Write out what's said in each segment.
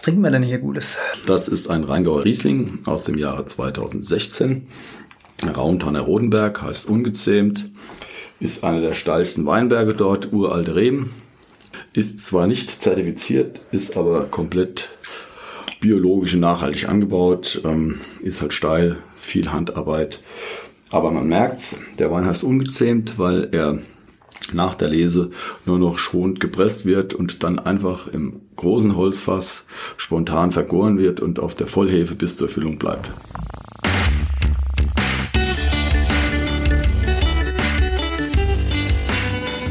Was trinken wir denn hier Gutes? Das ist ein Rheingauer Riesling aus dem Jahre 2016. Rauntanner Rodenberg heißt ungezähmt, ist einer der steilsten Weinberge dort, uralte Reben. Ist zwar nicht zertifiziert, ist aber komplett biologisch und nachhaltig angebaut, ähm, ist halt steil, viel Handarbeit. Aber man merkt's, der Wein heißt ungezähmt, weil er nach der Lese nur noch schonend gepresst wird und dann einfach im großen Holzfass spontan vergoren wird und auf der Vollhefe bis zur Füllung bleibt.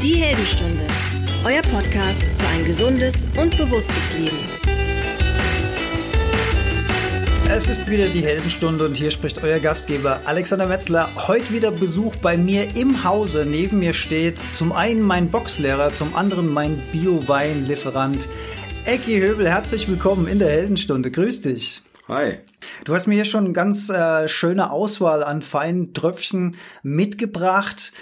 Die Heldenstunde, euer Podcast für ein gesundes und bewusstes Leben. Es ist wieder die Heldenstunde und hier spricht euer Gastgeber Alexander Metzler. Heute wieder Besuch bei mir im Hause. Neben mir steht zum einen mein Boxlehrer, zum anderen mein Bio-Weinlieferant Ecki Höbel. Herzlich willkommen in der Heldenstunde. Grüß dich. Hi. Du hast mir hier schon eine ganz äh, schöne Auswahl an feinen Tröpfchen mitgebracht.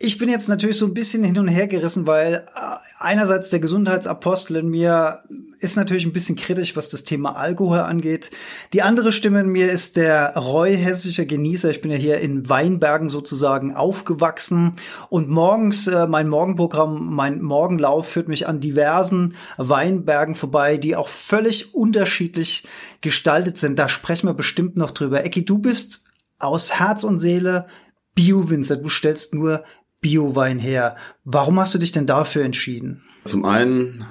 Ich bin jetzt natürlich so ein bisschen hin und her gerissen, weil äh, einerseits der Gesundheitsapostel in mir ist natürlich ein bisschen kritisch, was das Thema Alkohol angeht. Die andere Stimme in mir ist der Roy hessische Genießer. Ich bin ja hier in Weinbergen sozusagen aufgewachsen und morgens äh, mein Morgenprogramm, mein Morgenlauf führt mich an diversen Weinbergen vorbei, die auch völlig unterschiedlich gestaltet sind. Da sprechen wir bestimmt noch drüber. Ecki, du bist aus Herz und Seele Bio-Winzer. Du stellst nur Biowein her. Warum hast du dich denn dafür entschieden? Zum einen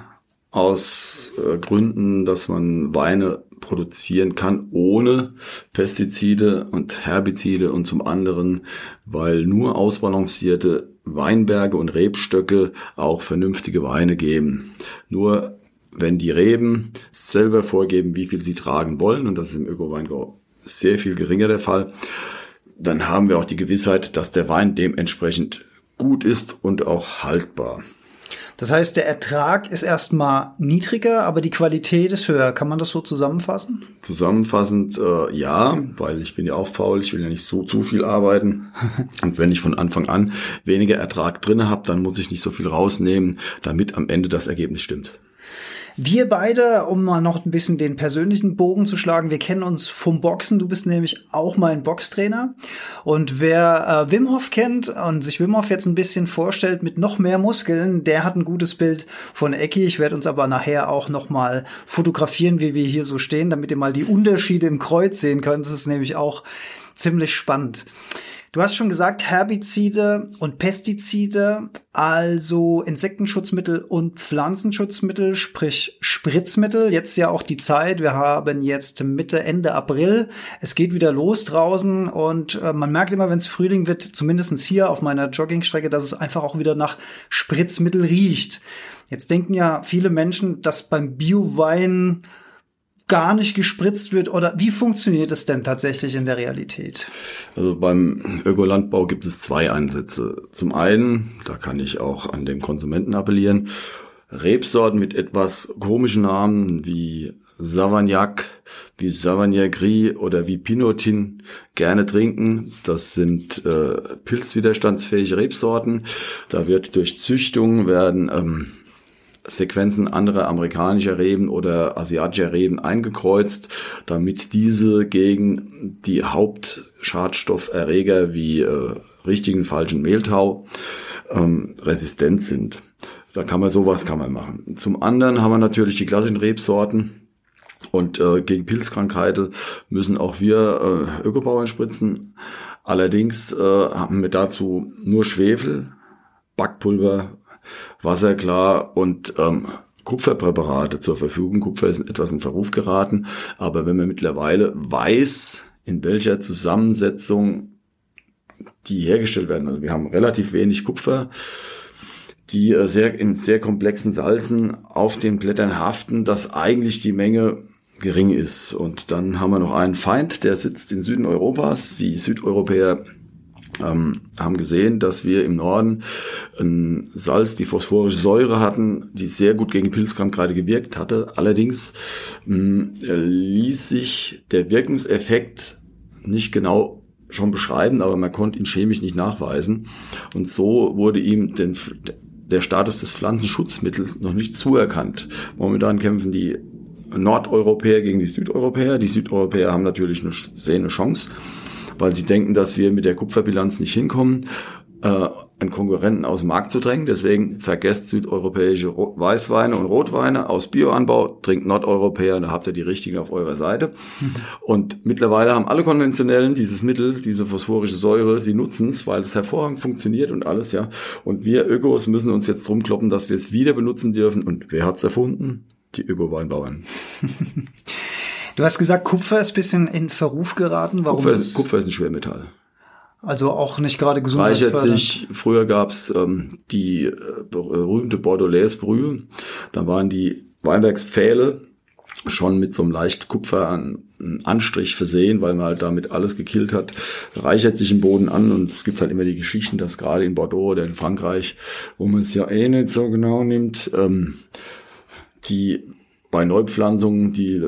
aus äh, Gründen, dass man Weine produzieren kann ohne Pestizide und Herbizide und zum anderen, weil nur ausbalancierte Weinberge und Rebstöcke auch vernünftige Weine geben. Nur wenn die Reben selber vorgeben, wie viel sie tragen wollen, und das ist im Öko-Weinbau sehr viel geringer der Fall, dann haben wir auch die Gewissheit, dass der Wein dementsprechend gut ist und auch haltbar. Das heißt, der Ertrag ist erstmal niedriger, aber die Qualität ist höher. Kann man das so zusammenfassen? Zusammenfassend äh, ja, weil ich bin ja auch faul, ich will ja nicht so zu viel arbeiten. Und wenn ich von Anfang an weniger Ertrag drinne habe, dann muss ich nicht so viel rausnehmen, damit am Ende das Ergebnis stimmt. Wir beide, um mal noch ein bisschen den persönlichen Bogen zu schlagen, wir kennen uns vom Boxen. Du bist nämlich auch mein Boxtrainer. Und wer äh, Wim Hof kennt und sich Wim Hof jetzt ein bisschen vorstellt mit noch mehr Muskeln, der hat ein gutes Bild von Ecki. Ich werde uns aber nachher auch noch mal fotografieren, wie wir hier so stehen, damit ihr mal die Unterschiede im Kreuz sehen könnt. Das ist nämlich auch ziemlich spannend. Du hast schon gesagt, Herbizide und Pestizide, also Insektenschutzmittel und Pflanzenschutzmittel, sprich Spritzmittel. Jetzt ja auch die Zeit. Wir haben jetzt Mitte, Ende April. Es geht wieder los draußen und äh, man merkt immer, wenn es Frühling wird, zumindestens hier auf meiner Joggingstrecke, dass es einfach auch wieder nach Spritzmittel riecht. Jetzt denken ja viele Menschen, dass beim Biowein gar nicht gespritzt wird oder wie funktioniert es denn tatsächlich in der Realität? Also beim Ökolandbau gibt es zwei Ansätze. Zum einen, da kann ich auch an den Konsumenten appellieren, Rebsorten mit etwas komischen Namen wie Savagnac, wie Savagnac Gris oder wie Pinotin gerne trinken. Das sind äh, pilzwiderstandsfähige Rebsorten. Da wird durch Züchtung werden ähm, Sequenzen anderer amerikanischer Reben oder asiatischer Reben eingekreuzt, damit diese gegen die Hauptschadstofferreger wie äh, richtigen falschen Mehltau ähm, resistent sind. Da kann man sowas kann man machen. Zum anderen haben wir natürlich die klassischen Rebsorten. Und äh, gegen Pilzkrankheiten müssen auch wir äh, Ökobauern spritzen. Allerdings äh, haben wir dazu nur Schwefel, Backpulver, Wasser klar und ähm, Kupferpräparate zur Verfügung. Kupfer ist etwas in Verruf geraten, aber wenn man mittlerweile weiß, in welcher Zusammensetzung die hergestellt werden, also wir haben relativ wenig Kupfer, die äh, sehr in sehr komplexen Salzen auf den Blättern haften, dass eigentlich die Menge gering ist. Und dann haben wir noch einen Feind, der sitzt in Süden Europas. Die Südeuropäer ähm, haben gesehen, dass wir im Norden ein Salz, die phosphorische Säure hatten, die sehr gut gegen Pilzkrankheiten gewirkt hatte. Allerdings mh, ließ sich der Wirkungseffekt nicht genau schon beschreiben, aber man konnte ihn chemisch nicht nachweisen. Und so wurde ihm den, der Status des Pflanzenschutzmittels noch nicht zuerkannt. Momentan kämpfen die Nordeuropäer gegen die Südeuropäer. Die Südeuropäer haben natürlich eine, sehen eine Chance, weil sie denken, dass wir mit der Kupferbilanz nicht hinkommen äh, einen Konkurrenten aus dem Markt zu drängen. Deswegen vergesst südeuropäische Weißweine und Rotweine aus Bioanbau, trinkt Nordeuropäer, da habt ihr die richtigen auf eurer Seite. Und mittlerweile haben alle Konventionellen dieses Mittel, diese phosphorische Säure, sie nutzen es, weil es hervorragend funktioniert und alles, ja. Und wir Ökos müssen uns jetzt drum kloppen, dass wir es wieder benutzen dürfen. Und wer hat's erfunden? Die Öko-Weinbauern. Du hast gesagt, Kupfer ist bisschen in Verruf geraten. Warum Kupfer ist, Kupfer ist ein Schwermetall. Also auch nicht gerade gesundheitsfördernd. Reichert sich, früher gab's ähm, die äh, berühmte Bordelaise Brühe. Da waren die Weinbergspfähle schon mit so einem leicht Kupfer an, Anstrich versehen, weil man halt damit alles gekillt hat, reichert sich im Boden an und es gibt halt immer die Geschichten, dass gerade in Bordeaux oder in Frankreich, wo man es ja eh nicht so genau nimmt, ähm, die bei Neupflanzungen die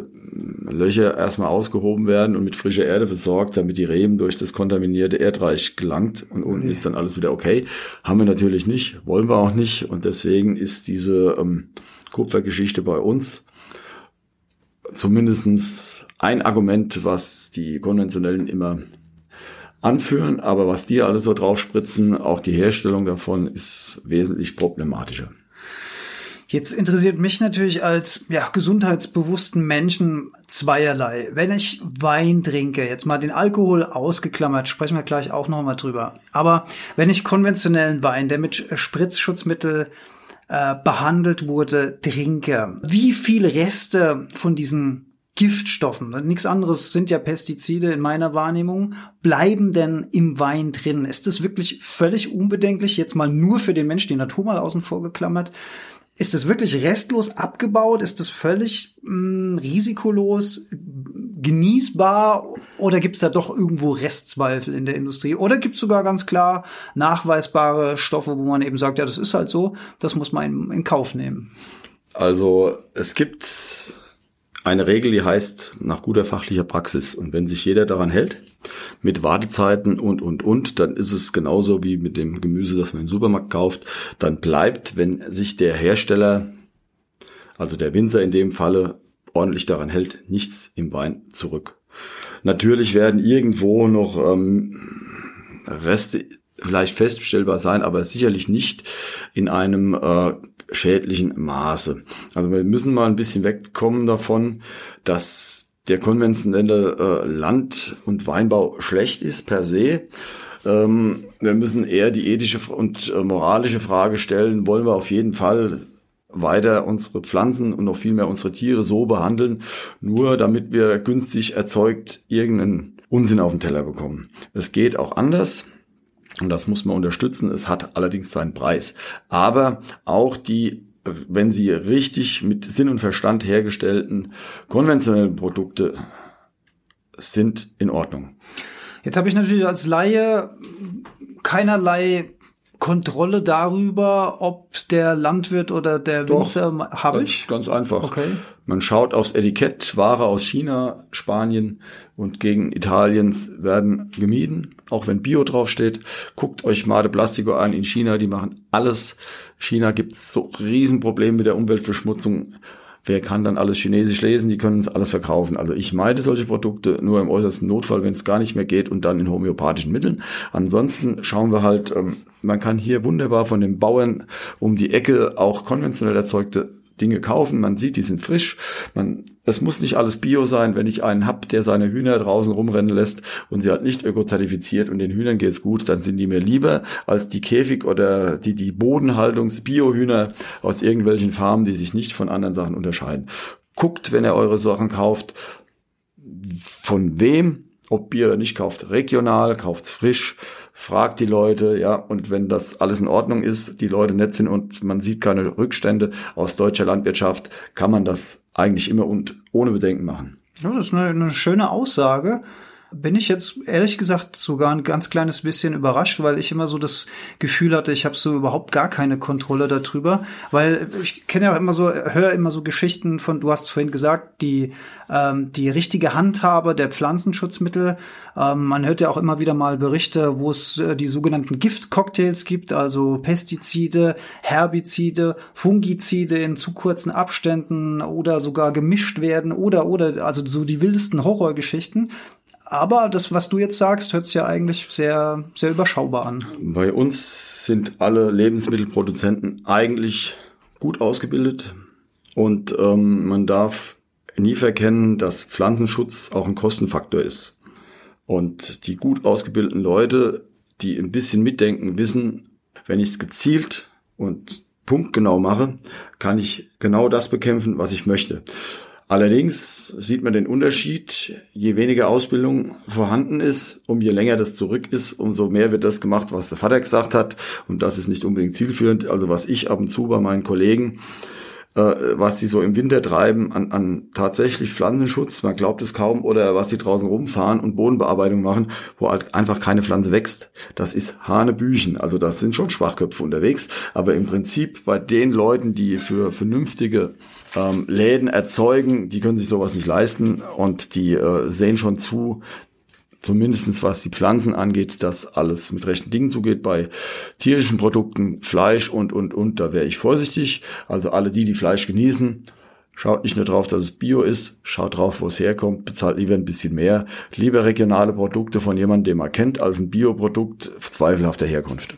Löcher erstmal ausgehoben werden und mit frischer Erde versorgt, damit die Reben durch das kontaminierte Erdreich gelangt und unten okay. ist dann alles wieder okay. Haben wir natürlich nicht, wollen wir auch nicht und deswegen ist diese ähm, Kupfergeschichte bei uns zumindestens ein Argument, was die konventionellen immer anführen, aber was die alle so draufspritzen, auch die Herstellung davon ist wesentlich problematischer. Jetzt interessiert mich natürlich als ja, gesundheitsbewussten Menschen zweierlei. Wenn ich Wein trinke, jetzt mal den Alkohol ausgeklammert, sprechen wir gleich auch nochmal drüber. Aber wenn ich konventionellen Wein, der mit Spritzschutzmittel äh, behandelt wurde, trinke, wie viele Reste von diesen Giftstoffen, nichts anderes sind ja Pestizide in meiner Wahrnehmung, bleiben denn im Wein drin? Ist das wirklich völlig unbedenklich, jetzt mal nur für den Mensch, die Natur mal außen vor geklammert? Ist das wirklich restlos abgebaut? Ist das völlig mh, hm, risikolos, genießbar? Oder gibt es da doch irgendwo Restzweifel in der Industrie? Oder gibt es sogar ganz klar nachweisbare Stoffe, wo man eben sagt, ja, das ist halt so, das muss man in, in Kauf nehmen? Also es gibt eine Regel, die heißt nach guter fachlicher Praxis. Und wenn sich jeder daran hält, mit Wartezeiten und, und, und, dann ist es genauso wie mit dem Gemüse, das man im Supermarkt kauft. Dann bleibt, wenn sich der Hersteller, also der Winzer in dem Falle, ordentlich daran hält, nichts im Wein zurück. Natürlich werden irgendwo noch ähm, Reste vielleicht feststellbar sein, aber sicherlich nicht in einem äh, schädlichen Maße. Also wir müssen mal ein bisschen wegkommen davon, dass der konventionelle äh, Land- und Weinbau schlecht ist per se. Ähm, wir müssen eher die ethische und äh, moralische Frage stellen, wollen wir auf jeden Fall weiter unsere Pflanzen und noch viel mehr unsere Tiere so behandeln, nur damit wir günstig erzeugt irgendeinen Unsinn auf den Teller bekommen. Es geht auch anders. Und das muss man unterstützen. Es hat allerdings seinen Preis. Aber auch die wenn sie richtig mit Sinn und Verstand hergestellten konventionellen Produkte sind in Ordnung. Jetzt habe ich natürlich als Laie keinerlei Kontrolle darüber, ob der Landwirt oder der Winzer habe ich? Ganz einfach. Okay. Man schaut aufs Etikett, Ware aus China, Spanien und gegen Italiens werden gemieden, auch wenn Bio draufsteht. Guckt euch Made Plastico an in China, die machen alles. China gibt's so Riesenprobleme mit der Umweltverschmutzung. Wer kann dann alles Chinesisch lesen? Die können es alles verkaufen. Also ich meide solche Produkte nur im äußersten Notfall, wenn es gar nicht mehr geht und dann in homöopathischen Mitteln. Ansonsten schauen wir halt, ähm, man kann hier wunderbar von den Bauern um die Ecke auch konventionell erzeugte Dinge kaufen. Man sieht, die sind frisch. Man, es muss nicht alles Bio sein. Wenn ich einen hab, der seine Hühner draußen rumrennen lässt und sie hat nicht ökozertifiziert und den Hühnern geht's gut, dann sind die mir lieber als die Käfig oder die, die Bodenhaltungs-Bio-Hühner aus irgendwelchen Farmen, die sich nicht von anderen Sachen unterscheiden. Guckt, wenn ihr eure Sachen kauft, von wem ob Bier oder nicht kauft, regional, kauft's frisch, fragt die Leute, ja, und wenn das alles in Ordnung ist, die Leute nett sind und man sieht keine Rückstände aus deutscher Landwirtschaft, kann man das eigentlich immer und ohne Bedenken machen. Ja, das ist eine, eine schöne Aussage. Bin ich jetzt ehrlich gesagt sogar ein ganz kleines bisschen überrascht, weil ich immer so das Gefühl hatte, ich habe so überhaupt gar keine Kontrolle darüber, weil ich kenne ja auch immer so, höre immer so Geschichten von, du hast es vorhin gesagt, die ähm, die richtige Handhabe der Pflanzenschutzmittel. Ähm, man hört ja auch immer wieder mal Berichte, wo es äh, die sogenannten Giftcocktails gibt, also Pestizide, Herbizide, Fungizide in zu kurzen Abständen oder sogar gemischt werden oder oder also so die wildesten Horrorgeschichten. Aber das, was du jetzt sagst, hört sich ja eigentlich sehr, sehr überschaubar an. Bei uns sind alle Lebensmittelproduzenten eigentlich gut ausgebildet und ähm, man darf nie verkennen, dass Pflanzenschutz auch ein Kostenfaktor ist. Und die gut ausgebildeten Leute, die ein bisschen mitdenken, wissen, wenn ich es gezielt und punktgenau mache, kann ich genau das bekämpfen, was ich möchte. Allerdings sieht man den Unterschied, je weniger Ausbildung vorhanden ist, um je länger das zurück ist, umso mehr wird das gemacht, was der Vater gesagt hat. Und das ist nicht unbedingt zielführend. Also was ich ab und zu bei meinen Kollegen was sie so im Winter treiben an, an tatsächlich Pflanzenschutz, man glaubt es kaum, oder was sie draußen rumfahren und Bodenbearbeitung machen, wo halt einfach keine Pflanze wächst. Das ist Hanebüchen. Also das sind schon Schwachköpfe unterwegs. Aber im Prinzip bei den Leuten, die für vernünftige ähm, Läden erzeugen, die können sich sowas nicht leisten und die äh, sehen schon zu, zumindestens was die Pflanzen angeht, dass alles mit rechten Dingen zugeht. Bei tierischen Produkten, Fleisch und, und, und, da wäre ich vorsichtig. Also alle die, die Fleisch genießen, schaut nicht nur drauf, dass es Bio ist, schaut drauf, wo es herkommt, bezahlt lieber ein bisschen mehr. Lieber regionale Produkte von jemandem, den man kennt, als ein Bioprodukt zweifelhafter Herkunft.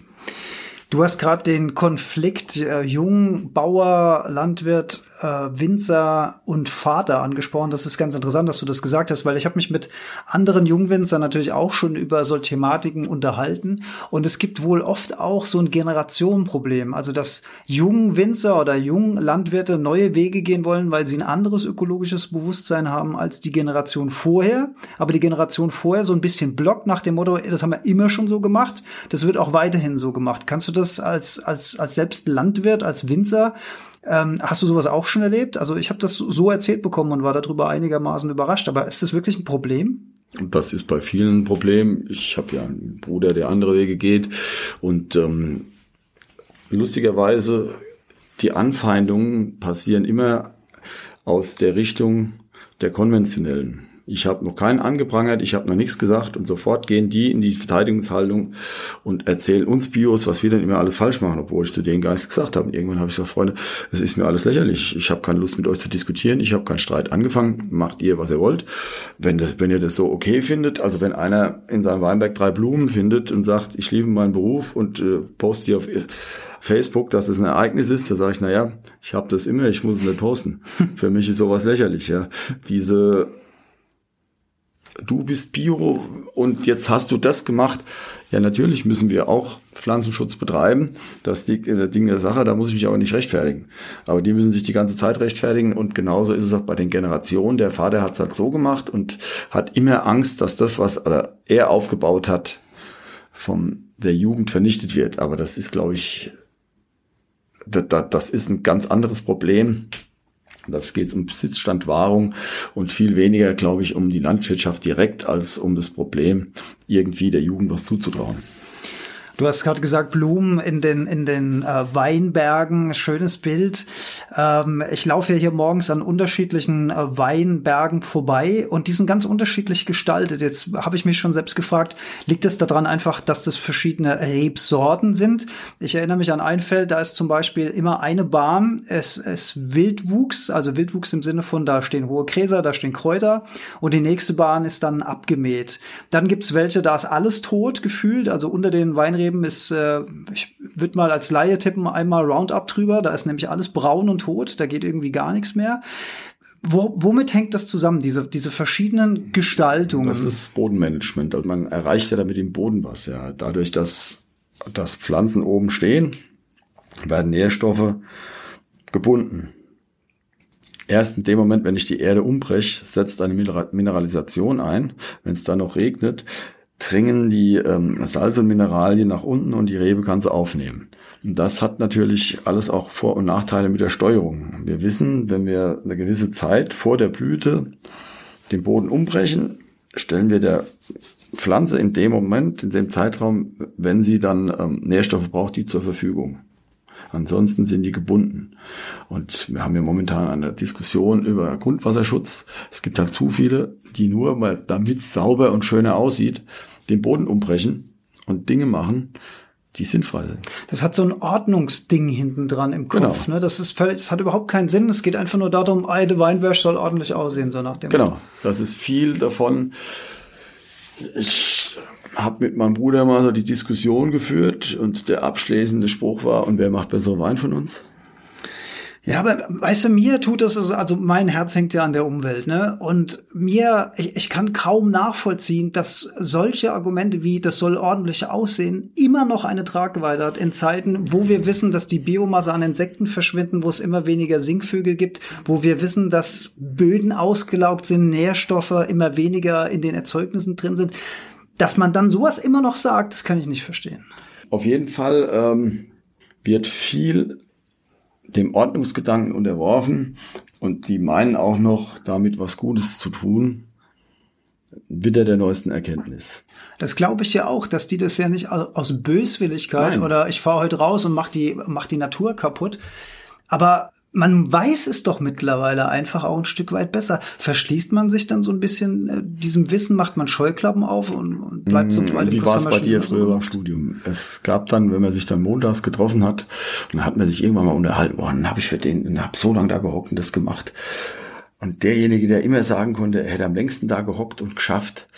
Du hast gerade den Konflikt äh, Jungbauer, Landwirt, äh, Winzer und Vater angesprochen. Das ist ganz interessant, dass du das gesagt hast, weil ich habe mich mit anderen Jungwinzern natürlich auch schon über solche Thematiken unterhalten. Und es gibt wohl oft auch so ein Generationenproblem. Also dass Jungwinzer oder Junglandwirte neue Wege gehen wollen, weil sie ein anderes ökologisches Bewusstsein haben als die Generation vorher. Aber die Generation vorher so ein bisschen blockt nach dem Motto, das haben wir immer schon so gemacht. Das wird auch weiterhin so gemacht. Kannst du das als, als, als selbst Landwirt, als Winzer, ähm, hast du sowas auch schon erlebt? Also ich habe das so erzählt bekommen und war darüber einigermaßen überrascht. Aber ist das wirklich ein Problem? Das ist bei vielen ein Problem. Ich habe ja einen Bruder, der andere Wege geht. Und ähm, lustigerweise, die Anfeindungen passieren immer aus der Richtung der konventionellen. Ich habe noch keinen angeprangert, ich habe noch nichts gesagt und sofort gehen die in die Verteidigungshaltung und erzählen uns Bios, was wir denn immer alles falsch machen, obwohl ich zu denen gar nichts gesagt habe. Und irgendwann habe ich gesagt, Freunde, es ist mir alles lächerlich. Ich habe keine Lust mit euch zu diskutieren, ich habe keinen Streit angefangen, macht ihr, was ihr wollt. Wenn, das, wenn ihr das so okay findet, also wenn einer in seinem Weinberg drei Blumen findet und sagt, ich liebe meinen Beruf und äh, poste die auf Facebook, dass es ein Ereignis ist, da sage ich, na ja, ich habe das immer, ich muss es nicht posten. Für mich ist sowas lächerlich, ja. Diese du bist Bio und jetzt hast du das gemacht. Ja, natürlich müssen wir auch Pflanzenschutz betreiben. Das liegt in der Ding der Sache, da muss ich mich aber nicht rechtfertigen. Aber die müssen sich die ganze Zeit rechtfertigen und genauso ist es auch bei den Generationen. Der Vater hat es halt so gemacht und hat immer Angst, dass das, was er aufgebaut hat, von der Jugend vernichtet wird. Aber das ist, glaube ich, das ist ein ganz anderes Problem das geht um Besitzstandwahrung und viel weniger, glaube ich, um die Landwirtschaft direkt als um das Problem, irgendwie der Jugend was zuzutrauen. Du hast gerade gesagt, Blumen in den, in den äh, Weinbergen, schönes Bild. Ähm, ich laufe ja hier morgens an unterschiedlichen äh, Weinbergen vorbei und die sind ganz unterschiedlich gestaltet. Jetzt habe ich mich schon selbst gefragt, liegt es daran einfach, dass das verschiedene Rebsorten sind? Ich erinnere mich an ein Feld, da ist zum Beispiel immer eine Bahn, es ist Wildwuchs, also Wildwuchs im Sinne von, da stehen hohe Gräser, da stehen Kräuter und die nächste Bahn ist dann abgemäht. Dann gibt's welche, da ist alles tot gefühlt, also unter den Weinreben Leben ist, äh, ich würde mal als Laie tippen, einmal Roundup drüber. Da ist nämlich alles braun und tot. Da geht irgendwie gar nichts mehr. Wo, womit hängt das zusammen, diese, diese verschiedenen Gestaltungen? Das ist Bodenmanagement. Also man erreicht ja damit im Boden was. Ja. Dadurch, dass, dass Pflanzen oben stehen, werden Nährstoffe gebunden. Erst in dem Moment, wenn ich die Erde umbreche, setzt eine Mineralisation ein. Wenn es dann noch regnet, dringen die ähm, Salz und Mineralien nach unten und die Rebe kann sie aufnehmen. Und das hat natürlich alles auch Vor- und Nachteile mit der Steuerung. Wir wissen, wenn wir eine gewisse Zeit vor der Blüte den Boden umbrechen, stellen wir der Pflanze in dem Moment, in dem Zeitraum, wenn sie dann ähm, Nährstoffe braucht, die zur Verfügung. Ansonsten sind die gebunden. Und wir haben ja momentan eine Diskussion über Grundwasserschutz. Es gibt halt zu viele, die nur, weil damit es sauber und schöner aussieht, den Boden umbrechen und Dinge machen, die sinnfrei sind. Das hat so ein Ordnungsding hinten dran im Kopf. Genau. Ne? Das ist völlig, das hat überhaupt keinen Sinn. Es geht einfach nur darum, eine Weinberg soll ordentlich aussehen, so nach dem. Genau. Das ist viel davon. Ich habe mit meinem Bruder mal so die Diskussion geführt und der abschließende Spruch war, und wer macht bessere Wein von uns? Ja, aber weißt du, mir tut das, also mein Herz hängt ja an der Umwelt, ne? Und mir, ich, ich kann kaum nachvollziehen, dass solche Argumente wie, das soll ordentlich aussehen, immer noch eine Tragweite hat in Zeiten, wo wir wissen, dass die Biomasse an Insekten verschwinden, wo es immer weniger Sinkvögel gibt, wo wir wissen, dass Böden ausgelaugt sind, Nährstoffe immer weniger in den Erzeugnissen drin sind. Dass man dann sowas immer noch sagt, das kann ich nicht verstehen. Auf jeden Fall ähm, wird viel dem Ordnungsgedanken unterworfen und die meinen auch noch damit was Gutes zu tun, wieder der neuesten Erkenntnis. Das glaube ich ja auch, dass die das ja nicht aus Böswilligkeit Nein. oder ich fahre heute raus und mach die, mach die Natur kaputt. Aber man weiß es doch mittlerweile einfach auch ein Stück weit besser. Verschließt man sich dann so ein bisschen äh, diesem Wissen, macht man Scheuklappen auf und, und bleibt so mm, Wie war es bei dir früher beim Studium? Es gab dann, wenn man sich dann montags getroffen hat, dann hat man sich irgendwann mal unterhalten, boah, dann habe ich für den, dann hab so lange da gehockt und das gemacht. Und derjenige, der immer sagen konnte, er hätte am längsten da gehockt und geschafft,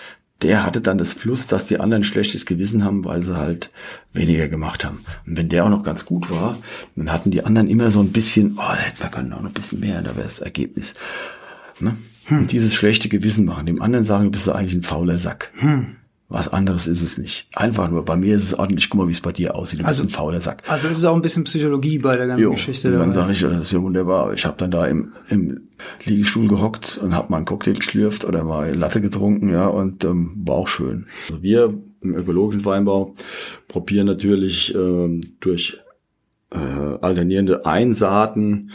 der hatte dann das Plus, dass die anderen schlechtes Gewissen haben, weil sie halt weniger gemacht haben. Und wenn der auch noch ganz gut war, dann hatten die anderen immer so ein bisschen, oh, da hätten wir können auch noch ein bisschen mehr, da wäre das Ergebnis. Ne? Hm. Und dieses schlechte Gewissen machen, dem anderen sagen, du bist eigentlich ein fauler Sack. Hm. Was anderes ist es nicht. Einfach nur, bei mir ist es ordentlich, guck mal, wie es bei dir aussieht. Du also, ein fauler Sack. Also ist es auch ein bisschen Psychologie bei der ganzen jo, Geschichte. Und dann sage ich, das ist ja wunderbar. Ich habe dann da im, im Liegestuhl gehockt und habe mal einen Cocktail geschlürft oder mal Latte getrunken, ja, und ähm, war auch schön. Also wir im ökologischen Weinbau probieren natürlich ähm, durch äh, alternierende Einsaaten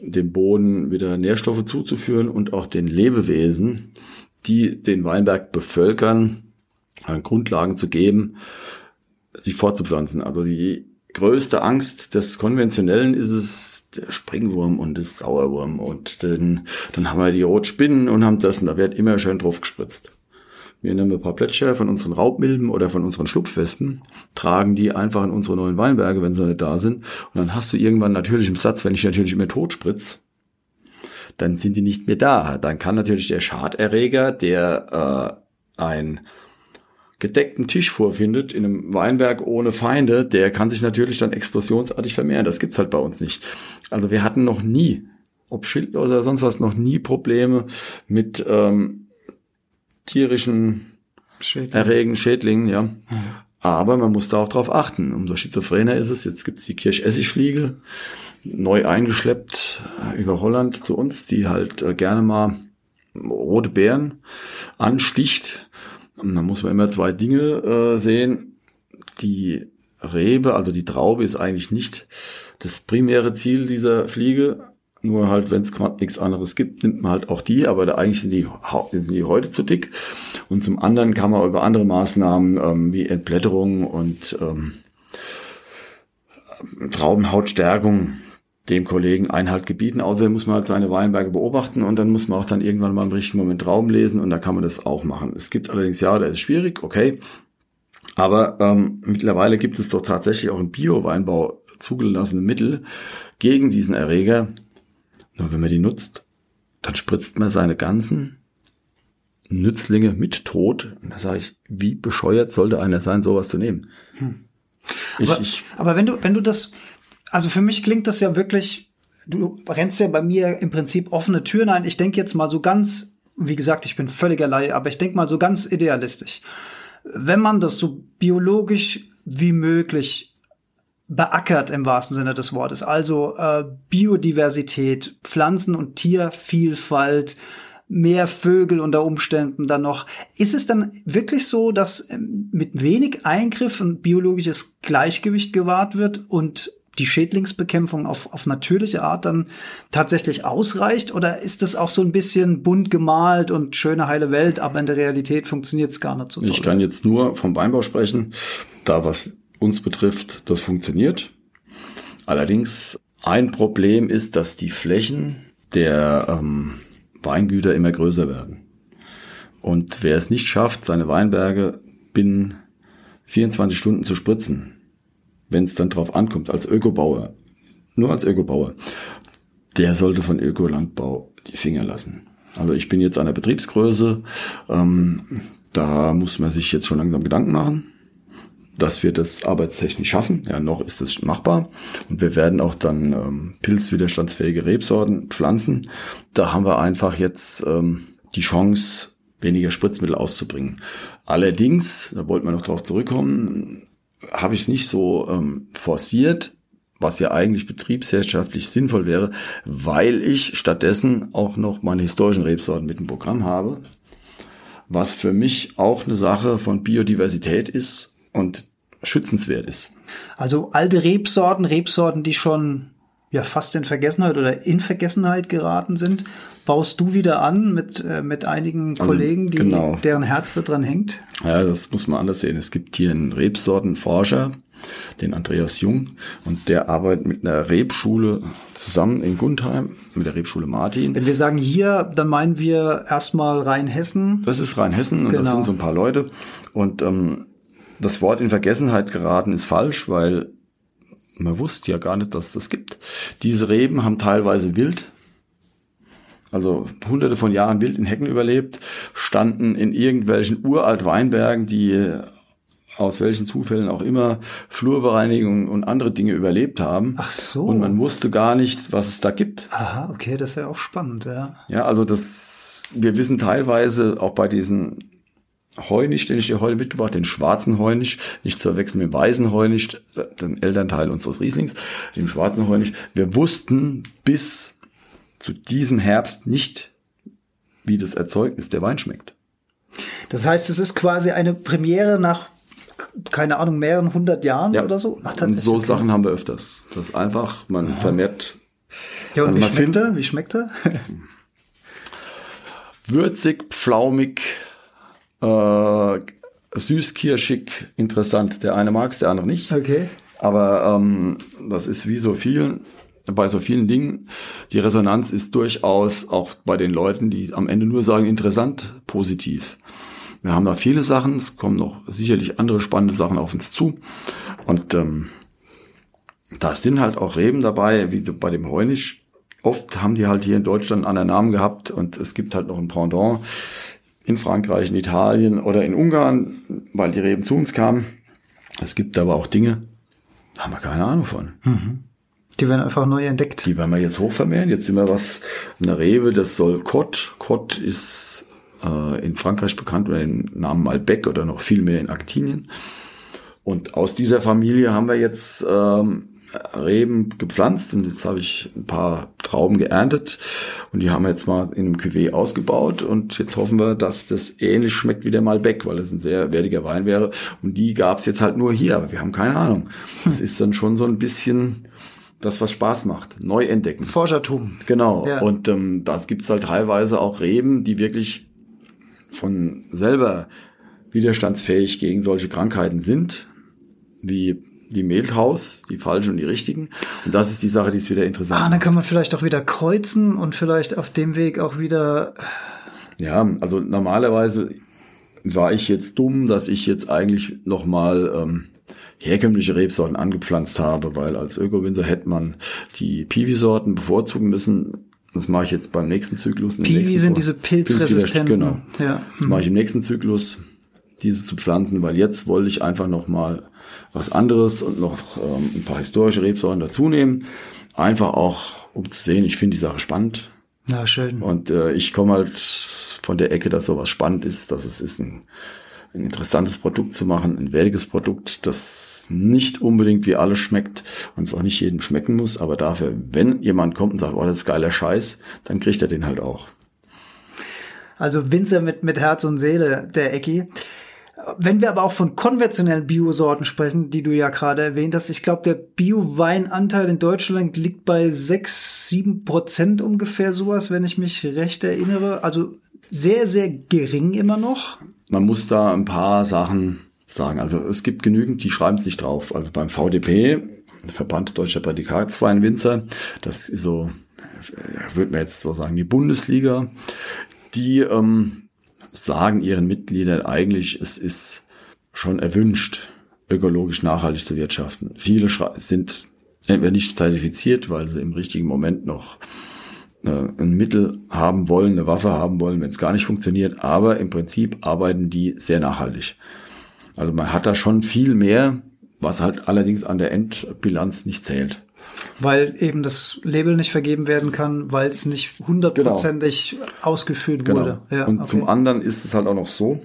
dem Boden wieder Nährstoffe zuzuführen und auch den Lebewesen, die den Weinberg bevölkern, Grundlagen zu geben, sich fortzupflanzen. Also die größte Angst des Konventionellen ist es der Springwurm und das Sauerwurm. Und dann, dann haben wir die Rotspinnen und haben das und da wird immer schön drauf gespritzt. Wir nehmen ein paar Plätscher von unseren Raubmilben oder von unseren Schlupfwespen, tragen die einfach in unsere neuen Weinberge, wenn sie nicht da sind. Und dann hast du irgendwann natürlich im Satz, wenn ich natürlich immer tot spritz, dann sind die nicht mehr da. Dann kann natürlich der Schaderreger, der äh, ein gedeckten Tisch vorfindet in einem Weinberg ohne Feinde, der kann sich natürlich dann explosionsartig vermehren. Das gibt's halt bei uns nicht. Also wir hatten noch nie, ob schildlos oder sonst was, noch nie Probleme mit ähm, tierischen Schädling. erregen Schädlingen, ja. Mhm. Aber man muss da auch drauf achten. Umso schizophrener ist es. Jetzt gibt's die Kirschessigfliege, neu eingeschleppt äh, über Holland zu uns, die halt äh, gerne mal rote Beeren ansticht da muss man immer zwei Dinge äh, sehen. Die Rebe, also die Traube, ist eigentlich nicht das primäre Ziel dieser Fliege. Nur halt, wenn es nichts anderes gibt, nimmt man halt auch die, aber da eigentlich sind die, sind die heute zu dick. Und zum anderen kann man über andere Maßnahmen ähm, wie Entblätterung und ähm, Traubenhautstärkung dem Kollegen Einhalt gebieten. Außerdem muss man halt seine Weinberge beobachten und dann muss man auch dann irgendwann mal im richtigen Moment Raum lesen und da kann man das auch machen. Es gibt allerdings, ja, da ist schwierig, okay. Aber ähm, mittlerweile gibt es doch tatsächlich auch im Bio-Weinbau zugelassene Mittel gegen diesen Erreger. Nur wenn man die nutzt, dann spritzt man seine ganzen Nützlinge mit Tod. Und da sage ich, wie bescheuert sollte einer sein, sowas zu nehmen? Hm. Ich, aber, ich, aber wenn du, wenn du das, also für mich klingt das ja wirklich, du rennst ja bei mir im Prinzip offene Türen ein. Ich denke jetzt mal so ganz, wie gesagt, ich bin völliger Laie, aber ich denke mal so ganz idealistisch. Wenn man das so biologisch wie möglich beackert im wahrsten Sinne des Wortes, also äh, Biodiversität, Pflanzen- und Tiervielfalt, mehr Vögel unter Umständen dann noch. Ist es dann wirklich so, dass ähm, mit wenig Eingriff ein biologisches Gleichgewicht gewahrt wird und die Schädlingsbekämpfung auf, auf natürliche Art dann tatsächlich ausreicht? Oder ist das auch so ein bisschen bunt gemalt und schöne heile Welt, aber in der Realität funktioniert es gar nicht so toll? Ich kann jetzt nur vom Weinbau sprechen. Da was uns betrifft, das funktioniert. Allerdings ein Problem ist, dass die Flächen der ähm, Weingüter immer größer werden. Und wer es nicht schafft, seine Weinberge binnen 24 Stunden zu spritzen, wenn es dann drauf ankommt, als Ökobauer, nur als Ökobauer, der sollte von Ökolandbau die Finger lassen. Also ich bin jetzt an der Betriebsgröße, ähm, da muss man sich jetzt schon langsam Gedanken machen, dass wir das arbeitstechnisch schaffen. Ja, noch ist es machbar. Und wir werden auch dann ähm, pilzwiderstandsfähige Rebsorten pflanzen. Da haben wir einfach jetzt ähm, die Chance, weniger Spritzmittel auszubringen. Allerdings, da wollten wir noch drauf zurückkommen, habe ich es nicht so ähm, forciert, was ja eigentlich betriebswirtschaftlich sinnvoll wäre, weil ich stattdessen auch noch meine historischen Rebsorten mit dem Programm habe, was für mich auch eine Sache von Biodiversität ist und schützenswert ist. Also alte Rebsorten, Rebsorten, die schon ja fast in Vergessenheit oder in Vergessenheit geraten sind, baust du wieder an mit, äh, mit einigen also, Kollegen, die, genau. deren Herz da dran hängt? Ja, das muss man anders sehen. Es gibt hier einen Rebsortenforscher, den Andreas Jung, und der arbeitet mit einer Rebschule zusammen in Gundheim, mit der Rebschule Martin. Wenn wir sagen hier, dann meinen wir erstmal Rheinhessen. Das ist Rheinhessen und genau. das sind so ein paar Leute. Und ähm, das Wort in Vergessenheit geraten ist falsch, weil man wusste ja gar nicht, dass es das gibt. Diese Reben haben teilweise wild, also hunderte von Jahren wild in Hecken überlebt, standen in irgendwelchen uralt Weinbergen, die aus welchen Zufällen auch immer Flurbereinigung und andere Dinge überlebt haben. Ach so. Und man wusste gar nicht, was es da gibt. Aha, okay, das ist ja auch spannend, ja. Ja, also das, wir wissen teilweise auch bei diesen Heunisch, den ich dir heute mitgebracht, den schwarzen Heunisch, nicht zu verwechseln mit dem weißen Heunisch, dem Elternteil unseres Rieslings, dem schwarzen Heunisch. Wir wussten bis zu diesem Herbst nicht, wie das Erzeugnis der Wein schmeckt. Das heißt, es ist quasi eine Premiere nach, keine Ahnung, mehreren hundert Jahren ja. oder so? Ach, Und so. Sachen haben wir öfters. Das einfach, man ja. vermehrt. Ja, und wie schmeckt er? Wie schmeckt er? Würzig, pflaumig, äh, süß, kirschig, interessant. Der eine mag es, der andere nicht. Okay. Aber ähm, das ist wie so viel, bei so vielen Dingen. Die Resonanz ist durchaus auch bei den Leuten, die am Ende nur sagen, interessant, positiv. Wir haben da viele Sachen, es kommen noch sicherlich andere spannende Sachen auf uns zu. Und ähm, da sind halt auch Reben dabei, wie bei dem Heunisch. Oft haben die halt hier in Deutschland einen anderen Namen gehabt und es gibt halt noch ein Pendant in Frankreich, in Italien oder in Ungarn, weil die Reben zu uns kamen. Es gibt aber auch Dinge, da haben wir keine Ahnung von. Mhm. Die werden einfach neu entdeckt. Die werden wir jetzt hochvermehren. Jetzt sind wir was, eine Rebe, das soll Cotte. Cotte ist äh, in Frankreich bekannt unter dem Namen Malbec oder noch viel mehr in Argentinien. Und aus dieser Familie haben wir jetzt ähm, Reben gepflanzt und jetzt habe ich ein paar Trauben geerntet und die haben wir jetzt mal in einem Cuvée ausgebaut und jetzt hoffen wir, dass das ähnlich schmeckt wie der Malbec, weil es ein sehr wertiger Wein wäre und die gab es jetzt halt nur hier, aber wir haben keine Ahnung. Das ist dann schon so ein bisschen das, was Spaß macht, neu entdecken. Forschertum. Genau. Ja. Und ähm, das gibt's halt teilweise auch Reben, die wirklich von selber widerstandsfähig gegen solche Krankheiten sind, wie die Mehlthaus, die falschen und die richtigen. Und das ist die Sache, die ist wieder interessant Ah, dann kann man vielleicht auch wieder kreuzen und vielleicht auf dem Weg auch wieder. Ja, also normalerweise war ich jetzt dumm, dass ich jetzt eigentlich nochmal ähm, herkömmliche Rebsorten angepflanzt habe, weil als Öko-Winzer hätte man die Piwi-Sorten bevorzugen müssen. Das mache ich jetzt beim nächsten Zyklus. Piwi sind diese pilzresistenten. Genau. Ja. Das mache ich im nächsten Zyklus, diese zu pflanzen, weil jetzt wollte ich einfach nochmal was anderes und noch ähm, ein paar historische Rebsorten dazu nehmen. Einfach auch, um zu sehen, ich finde die Sache spannend. Ja, schön. Und äh, ich komme halt von der Ecke, dass sowas spannend ist, dass es ist ein, ein interessantes Produkt zu machen, ein wertiges Produkt, das nicht unbedingt wie alles schmeckt und es auch nicht jedem schmecken muss, aber dafür, wenn jemand kommt und sagt, oh, das ist geiler Scheiß, dann kriegt er den halt auch. Also Winzer mit, mit Herz und Seele, der Ecki. Wenn wir aber auch von konventionellen Biosorten sprechen, die du ja gerade erwähnt hast, ich glaube, der Bio-Weinanteil in Deutschland liegt bei sechs, sieben Prozent ungefähr sowas, wenn ich mich recht erinnere. Also sehr, sehr gering immer noch. Man muss da ein paar Sachen sagen. Also es gibt genügend, die schreiben es nicht drauf. Also beim VDP, Verband Deutscher Prädikatsweinwinzer, das ist so, würde man jetzt so sagen, die Bundesliga, die ähm, sagen ihren Mitgliedern eigentlich, es ist schon erwünscht, ökologisch nachhaltig zu wirtschaften. Viele sind entweder nicht zertifiziert, weil sie im richtigen Moment noch äh, ein Mittel haben wollen, eine Waffe haben wollen, wenn es gar nicht funktioniert. Aber im Prinzip arbeiten die sehr nachhaltig. Also man hat da schon viel mehr, was halt allerdings an der Endbilanz nicht zählt. Weil eben das Label nicht vergeben werden kann, weil es nicht hundertprozentig genau. ausgeführt genau. wurde. Ja, Und okay. zum anderen ist es halt auch noch so,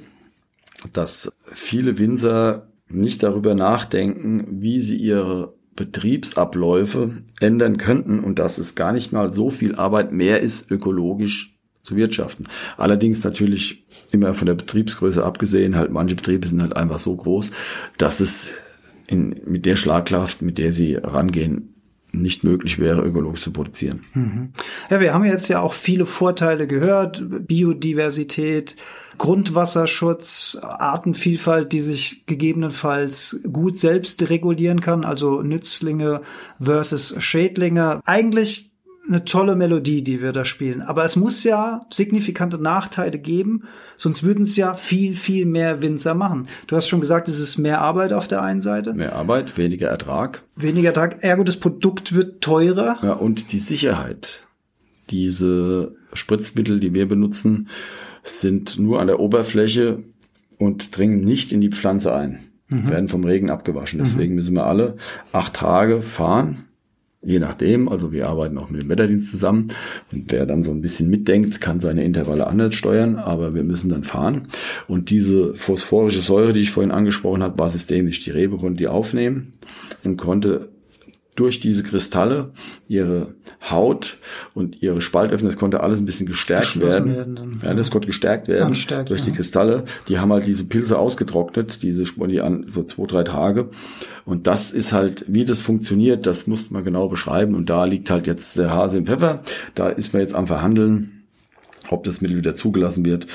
dass viele Winzer nicht darüber nachdenken, wie sie ihre Betriebsabläufe ändern könnten und dass es gar nicht mal so viel Arbeit mehr ist, ökologisch zu wirtschaften. Allerdings natürlich immer von der Betriebsgröße abgesehen, halt manche Betriebe sind halt einfach so groß, dass es in, mit der Schlagkraft, mit der sie rangehen, nicht möglich wäre, ökologisch zu produzieren. Mhm. Ja, wir haben jetzt ja auch viele Vorteile gehört. Biodiversität, Grundwasserschutz, Artenvielfalt, die sich gegebenenfalls gut selbst regulieren kann, also Nützlinge versus Schädlinge. Eigentlich eine tolle Melodie, die wir da spielen. Aber es muss ja signifikante Nachteile geben, sonst würden es ja viel, viel mehr Winzer machen. Du hast schon gesagt, es ist mehr Arbeit auf der einen Seite. Mehr Arbeit, weniger Ertrag. Weniger Ertrag, ergo das Produkt wird teurer. Ja, und die Sicherheit. Diese Spritzmittel, die wir benutzen, sind nur an der Oberfläche und dringen nicht in die Pflanze ein. Mhm. Werden vom Regen abgewaschen. Deswegen mhm. müssen wir alle acht Tage fahren Je nachdem, also wir arbeiten auch mit dem Wetterdienst zusammen und wer dann so ein bisschen mitdenkt, kann seine Intervalle anders steuern, aber wir müssen dann fahren. Und diese phosphorische Säure, die ich vorhin angesprochen habe, war systemisch. Die Rebe konnte die aufnehmen und konnte durch diese Kristalle ihre Haut und ihre Spaltöffnung, das konnte alles ein bisschen gestärkt werden. werden ja, das konnte gestärkt werden gestärkt, durch ja. die Kristalle. Die haben halt diese Pilze ausgetrocknet, diese die an so zwei, drei Tage. Und das ist halt, wie das funktioniert, das muss man genau beschreiben. Und da liegt halt jetzt der Hase im Pfeffer. Da ist man jetzt am Verhandeln, ob das Mittel wieder zugelassen wird.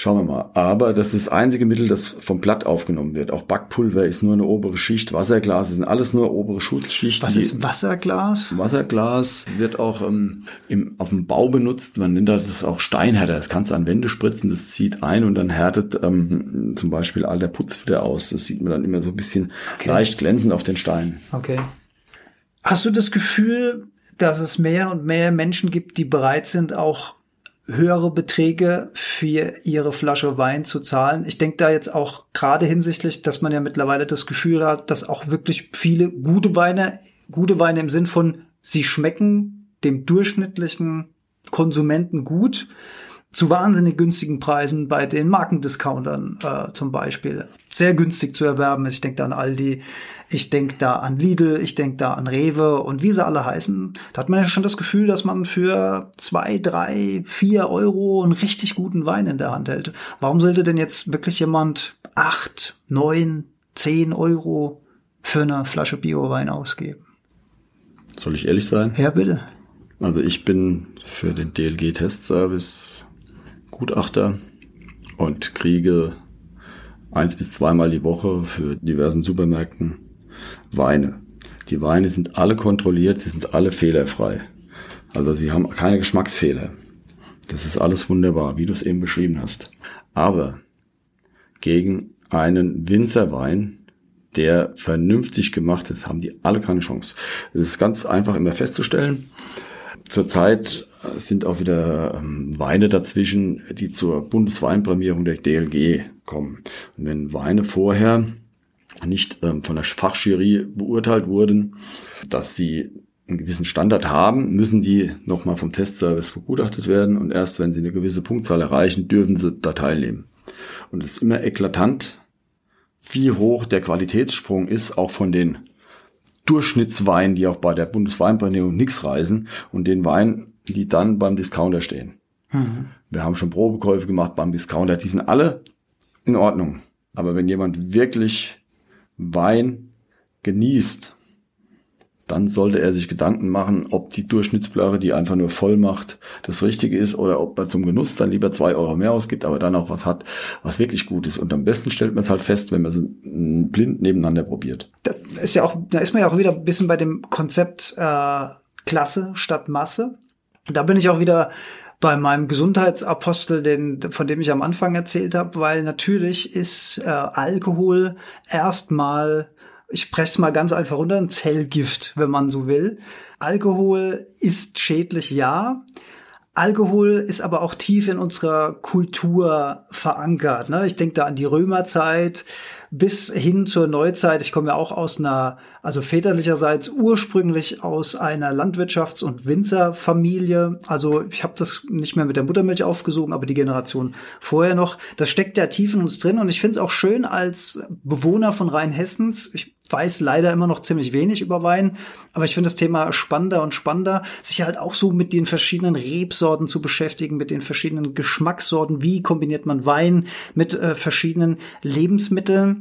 Schauen wir mal. Aber das ist das einzige Mittel, das vom Blatt aufgenommen wird. Auch Backpulver ist nur eine obere Schicht. Wasserglas sind alles nur obere Schutzschichten. Was ist Wasserglas? Wasserglas wird auch ähm, im, auf dem Bau benutzt. Man nennt das auch Steinhärter. Das kannst du an Wände spritzen, das zieht ein und dann härtet ähm, zum Beispiel alter Putz wieder aus. Das sieht man dann immer so ein bisschen okay. leicht glänzend auf den Steinen. Okay. Hast du das Gefühl, dass es mehr und mehr Menschen gibt, die bereit sind, auch höhere Beträge für ihre Flasche Wein zu zahlen. Ich denke da jetzt auch gerade hinsichtlich, dass man ja mittlerweile das Gefühl hat, dass auch wirklich viele gute Weine, gute Weine im Sinn von, sie schmecken dem durchschnittlichen Konsumenten gut, zu wahnsinnig günstigen Preisen bei den Markendiscountern äh, zum Beispiel. Sehr günstig zu erwerben. Ich denke da an Aldi, ich denke da an Lidl, ich denke da an Rewe und wie sie alle heißen. Da hat man ja schon das Gefühl, dass man für zwei, drei, vier Euro einen richtig guten Wein in der Hand hält. Warum sollte denn jetzt wirklich jemand acht, neun, zehn Euro für eine Flasche Bio-Wein ausgeben? Soll ich ehrlich sein? Ja, bitte. Also ich bin für den DLG-Testservice Gutachter und kriege eins bis zweimal die Woche für diversen Supermärkten Weine. Die Weine sind alle kontrolliert, sie sind alle fehlerfrei. Also sie haben keine Geschmacksfehler. Das ist alles wunderbar, wie du es eben beschrieben hast. Aber gegen einen Winzerwein, der vernünftig gemacht ist, haben die alle keine Chance. Es ist ganz einfach immer festzustellen. Zurzeit sind auch wieder ähm, Weine dazwischen, die zur Bundesweinprämierung der DLG kommen. Und wenn Weine vorher nicht ähm, von der Fachjury beurteilt wurden, dass sie einen gewissen Standard haben, müssen die nochmal vom Testservice begutachtet werden und erst wenn sie eine gewisse Punktzahl erreichen, dürfen sie da teilnehmen. Und es ist immer eklatant, wie hoch der Qualitätssprung ist, auch von den Durchschnittsweinen, die auch bei der Bundesweinprämierung nichts reisen und den Weinen, die dann beim Discounter stehen. Mhm. Wir haben schon Probekäufe gemacht beim Discounter, die sind alle in Ordnung. Aber wenn jemand wirklich Wein genießt, dann sollte er sich Gedanken machen, ob die Durchschnittsblöre, die einfach nur voll macht, das Richtige ist oder ob man zum Genuss dann lieber zwei Euro mehr ausgibt, aber dann auch was hat, was wirklich gut ist. Und am besten stellt man es halt fest, wenn man sie blind nebeneinander probiert. Da ist ja auch, da ist man ja auch wieder ein bisschen bei dem Konzept äh, Klasse statt Masse. Da bin ich auch wieder bei meinem Gesundheitsapostel, den, von dem ich am Anfang erzählt habe, weil natürlich ist äh, Alkohol erstmal ich spreche es mal ganz einfach runter, ein Zellgift, wenn man so will. Alkohol ist schädlich, ja. Alkohol ist aber auch tief in unserer Kultur verankert. Ne? Ich denke da an die Römerzeit bis hin zur Neuzeit. Ich komme ja auch aus einer, also väterlicherseits ursprünglich aus einer Landwirtschafts- und Winzerfamilie. Also ich habe das nicht mehr mit der Muttermilch aufgesogen, aber die Generation vorher noch. Das steckt ja tief in uns drin und ich finde es auch schön als Bewohner von Rheinhessens. Ich weiß leider immer noch ziemlich wenig über Wein, aber ich finde das Thema spannender und spannender, sich halt auch so mit den verschiedenen Rebsorten zu beschäftigen, mit den verschiedenen Geschmackssorten, wie kombiniert man Wein mit äh, verschiedenen Lebensmitteln,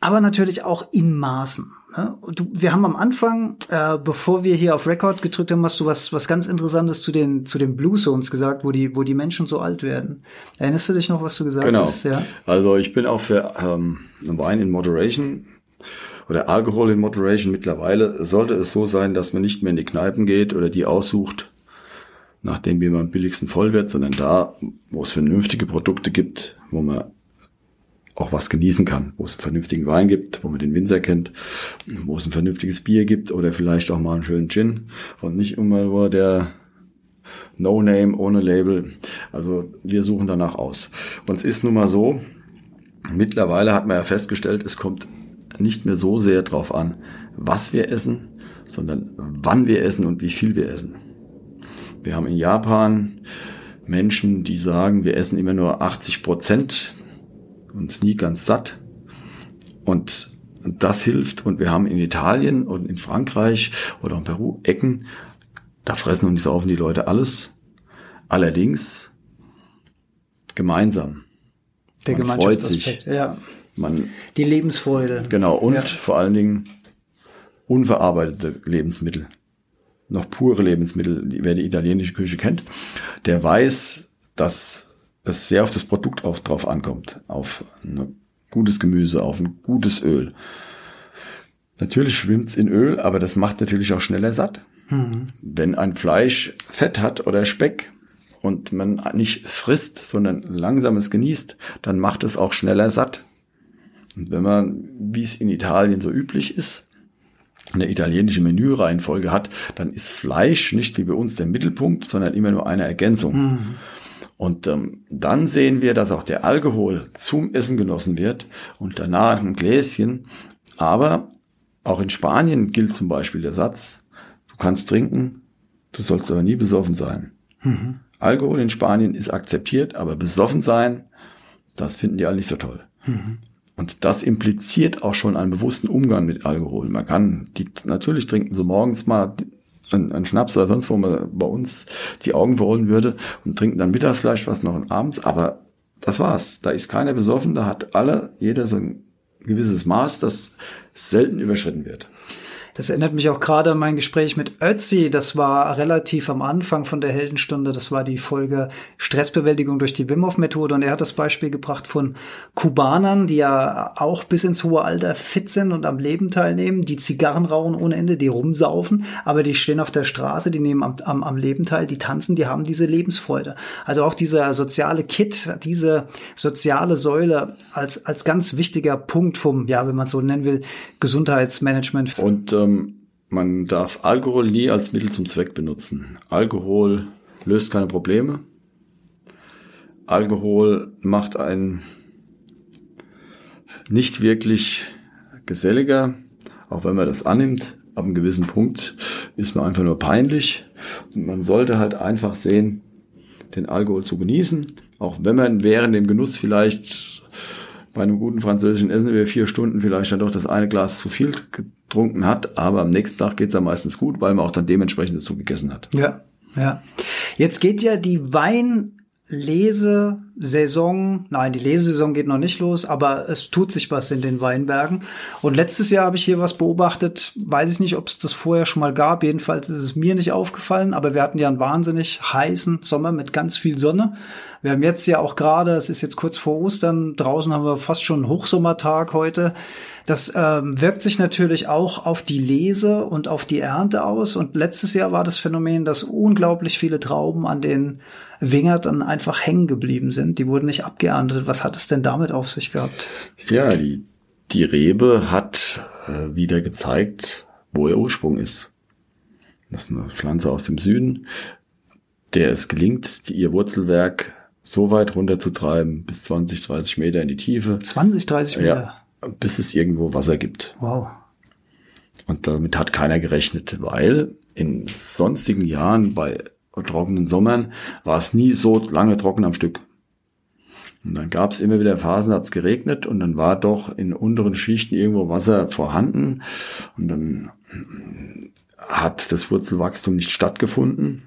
aber natürlich auch in Maßen. Ne? Du, wir haben am Anfang, äh, bevor wir hier auf Record gedrückt haben, hast du was, was ganz Interessantes zu den, zu den Blue Zones gesagt, wo die, wo die Menschen so alt werden. Erinnerst du dich noch, was du gesagt genau. hast? Ja. Also ich bin auch für ähm, Wein in Moderation oder Alkohol in Moderation mittlerweile sollte es so sein, dass man nicht mehr in die Kneipen geht oder die aussucht, nachdem wie man am billigsten voll wird, sondern da, wo es vernünftige Produkte gibt, wo man auch was genießen kann, wo es einen vernünftigen Wein gibt, wo man den Winzer kennt, wo es ein vernünftiges Bier gibt oder vielleicht auch mal einen schönen Gin und nicht immer nur der No Name ohne Label. Also wir suchen danach aus. Und es ist nun mal so, mittlerweile hat man ja festgestellt, es kommt nicht mehr so sehr drauf an, was wir essen, sondern wann wir essen und wie viel wir essen. Wir haben in Japan Menschen, die sagen, wir essen immer nur 80 Prozent uns nie ganz satt. Und das hilft. Und wir haben in Italien und in Frankreich oder in Peru Ecken, da fressen und saufen die Leute alles. Allerdings gemeinsam. Der Man freut sich. Ja. Man, die Lebensfreude. Genau, und Ja. vor allen Dingen unverarbeitete Lebensmittel. Noch pure Lebensmittel, wer die italienische Küche kennt, der weiß, dass es sehr auf das Produkt auch drauf ankommt. Auf ein gutes Gemüse, auf ein gutes Öl. Natürlich schwimmt's in Öl, aber das macht natürlich auch schneller satt. Wenn ein Fleisch Fett hat oder Speck und man nicht frisst, sondern langsames genießt, dann macht es auch schneller satt. Und wenn man, wie es in Italien so üblich ist, eine italienische Menüreihenfolge hat, dann ist Fleisch nicht wie bei uns der Mittelpunkt, sondern immer nur eine Ergänzung. Und ähm, dann sehen wir, dass auch der Alkohol zum Essen genossen wird und danach ein Gläschen. Aber auch in Spanien gilt zum Beispiel der Satz, du kannst trinken, du sollst aber nie besoffen sein. Alkohol in Spanien ist akzeptiert, aber besoffen sein, das finden die alle nicht so toll. Und das impliziert auch schon einen bewussten Umgang mit Alkohol. Man kann, die, natürlich trinken sie morgens mal einen, einen Schnaps oder sonst wo man bei uns die Augen verrollen würde und trinken dann mittags vielleicht was noch und abends, aber das war's. Da ist keiner besoffen, da hat alle, jeder so ein gewisses Maß, das selten überschritten wird. Das erinnert mich auch gerade an mein Gespräch mit Ötzi. Das war relativ am Anfang von der Heldenstunde. Das war die Folge Stressbewältigung durch die Wim Hof Methode. Und er hat das Beispiel gebracht von Kubanern, die ja auch bis ins hohe Alter fit sind und am Leben teilnehmen, die Zigarren rauchen ohne Ende, die rumsaufen, aber die stehen auf der Straße, die nehmen am, am, am Leben teil, die tanzen, die haben diese Lebensfreude. Also auch dieser soziale Kit, diese soziale Säule als, als ganz wichtiger Punkt vom, ja, wenn man so nennen will, Gesundheitsmanagement. Und ähm, man darf Alkohol nie als Mittel zum Zweck benutzen. Alkohol löst keine Probleme. Alkohol macht einen nicht wirklich geselliger, auch wenn man das annimmt. Ab einem gewissen Punkt ist man einfach nur peinlich. Und man sollte halt einfach sehen, den Alkohol zu genießen, auch wenn man während dem Genuss vielleicht bei einem guten französischen Essen über vier Stunden vielleicht dann doch das eine Glas zu viel getrunken hat, aber am nächsten Tag geht's dann meistens gut, weil man auch dann dementsprechend dazu gegessen hat. Ja, ja. Jetzt geht ja die Wein Lesesaison, nein, die Lesesaison geht noch nicht los, aber es tut sich was in den Weinbergen. Und letztes Jahr habe ich hier was beobachtet, weiß ich nicht, ob es das vorher schon mal gab, jedenfalls ist es mir nicht aufgefallen, aber wir hatten ja einen wahnsinnig heißen Sommer mit ganz viel Sonne. Wir haben jetzt ja auch gerade, es ist jetzt kurz vor Ostern, draußen haben wir fast schon einen Hochsommertag heute. Das ähm, wirkt sich natürlich auch auf die Lese und auf die Ernte aus. Und letztes Jahr war das Phänomen, dass unglaublich viele Trauben an den Winger dann einfach hängen geblieben sind. Die wurden nicht abgeerntet. Was hat es denn damit auf sich gehabt? Ja, die, die Rebe hat äh, wieder gezeigt, wo ihr Ursprung ist. Das ist eine Pflanze aus dem Süden, der es gelingt, die, ihr Wurzelwerk so weit runterzutreiben, bis 20, 30 Meter in die Tiefe. 20, 30 Meter? Ja, bis es irgendwo Wasser gibt. Wow. Und damit hat keiner gerechnet, weil in sonstigen Jahren bei trockenen Sommern war es nie so lange trocken am Stück. Und dann gab es immer wieder Phasen, hat es geregnet und dann war doch in unteren Schichten irgendwo Wasser vorhanden und dann hat das Wurzelwachstum nicht stattgefunden.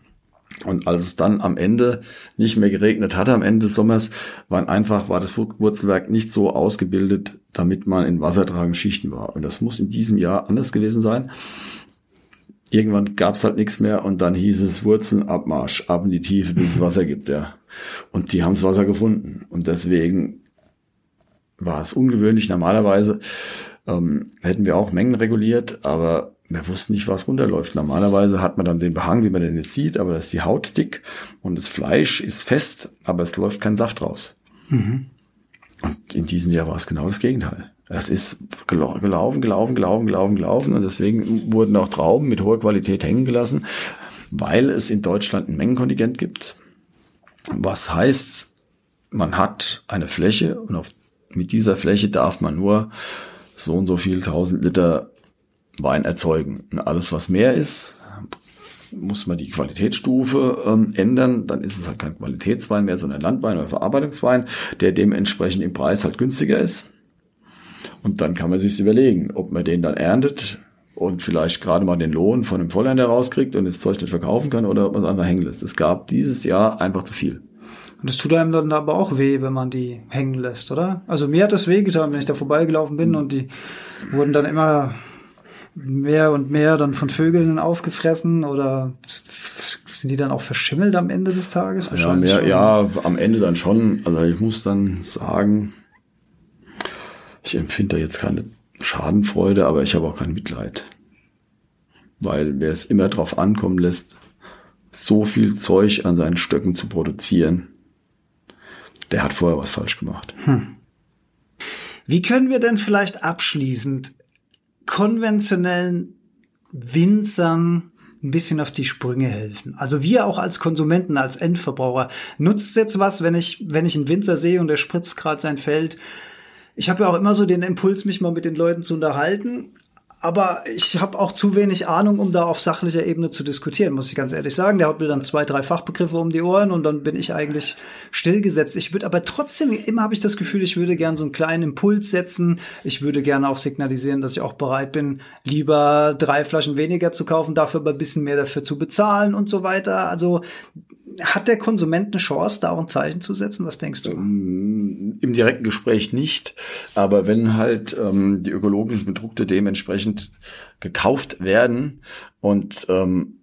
Und als es dann am Ende nicht mehr geregnet hatte, am Ende des Sommers, waren einfach, war das Wurzelwerk nicht so ausgebildet, damit man in wassertragenden Schichten war. Und das muss in diesem Jahr anders gewesen sein irgendwann gab's halt nichts mehr und dann hieß es Wurzeln, Abmarsch, ab in die Tiefe, bis es Wasser gibt, ja. Und die haben's Wasser gefunden. Und deswegen war es ungewöhnlich. Normalerweise ähm, hätten wir auch Mengen reguliert, aber wir wussten nicht, was runterläuft. Normalerweise hat man dann den Behang, wie man den jetzt sieht, aber da ist die Haut dick und das Fleisch ist fest, aber es läuft kein Saft raus. Mhm. Und in diesem Jahr war es genau das Gegenteil. Es ist gelaufen, gelaufen, gelaufen, gelaufen, gelaufen und deswegen wurden auch Trauben mit hoher Qualität hängen gelassen, weil es in Deutschland ein Mengenkontingent gibt. Was heißt, man hat eine Fläche und auf, mit dieser Fläche darf man nur so und so viel tausend Liter Wein erzeugen. Und alles, was mehr ist, muss man die Qualitätsstufe ähm, ändern. Dann ist es halt kein Qualitätswein mehr, sondern Landwein oder Verarbeitungswein, der dementsprechend im Preis halt günstiger ist. Und dann kann man sich überlegen, ob man den dann erntet und vielleicht gerade mal den Lohn von einem Vollhändler rauskriegt und das Zeug nicht verkaufen kann oder ob man es einfach hängen lässt. Es gab dieses Jahr einfach zu viel. Und das tut einem dann aber auch weh, wenn man die hängen lässt, oder? Also mir hat das weh getan, wenn ich da vorbeigelaufen bin und die wurden dann immer mehr und mehr dann von Vögeln aufgefressen oder sind die dann auch verschimmelt am Ende des Tages? Ja, mehr, ja, am Ende dann schon. Also ich muss dann sagen, ich empfinde da jetzt keine Schadenfreude, aber ich habe auch kein Mitleid. Weil wer es immer drauf ankommen lässt, so viel Zeug an seinen Stöcken zu produzieren, der hat vorher was falsch gemacht. Hm. Wie können wir denn vielleicht abschließend konventionellen Winzern ein bisschen auf die Sprünge helfen. Also wir auch als Konsumenten, als Endverbraucher. Nutzt es jetzt was, wenn ich, wenn ich einen Winzer sehe und der spritzt gerade sein Feld ich habe ja auch immer so den Impuls, mich mal mit den Leuten zu unterhalten. Aber ich habe auch zu wenig Ahnung, um da auf sachlicher Ebene zu diskutieren, muss ich ganz ehrlich sagen. Der haut mir dann zwei, drei Fachbegriffe um die Ohren und dann bin ich eigentlich stillgesetzt. Ich würde aber trotzdem, immer habe ich das Gefühl, ich würde gern so einen kleinen Impuls setzen. Ich würde gerne auch signalisieren, dass ich auch bereit bin, lieber drei Flaschen weniger zu kaufen, dafür aber ein bisschen mehr dafür zu bezahlen und so weiter. Also hat der Konsument eine Chance, da auch ein Zeichen zu setzen? Was denkst du? Ähm, Im direkten Gespräch nicht, aber wenn halt ähm, die ökologischen Produkte dementsprechend gekauft werden und ähm,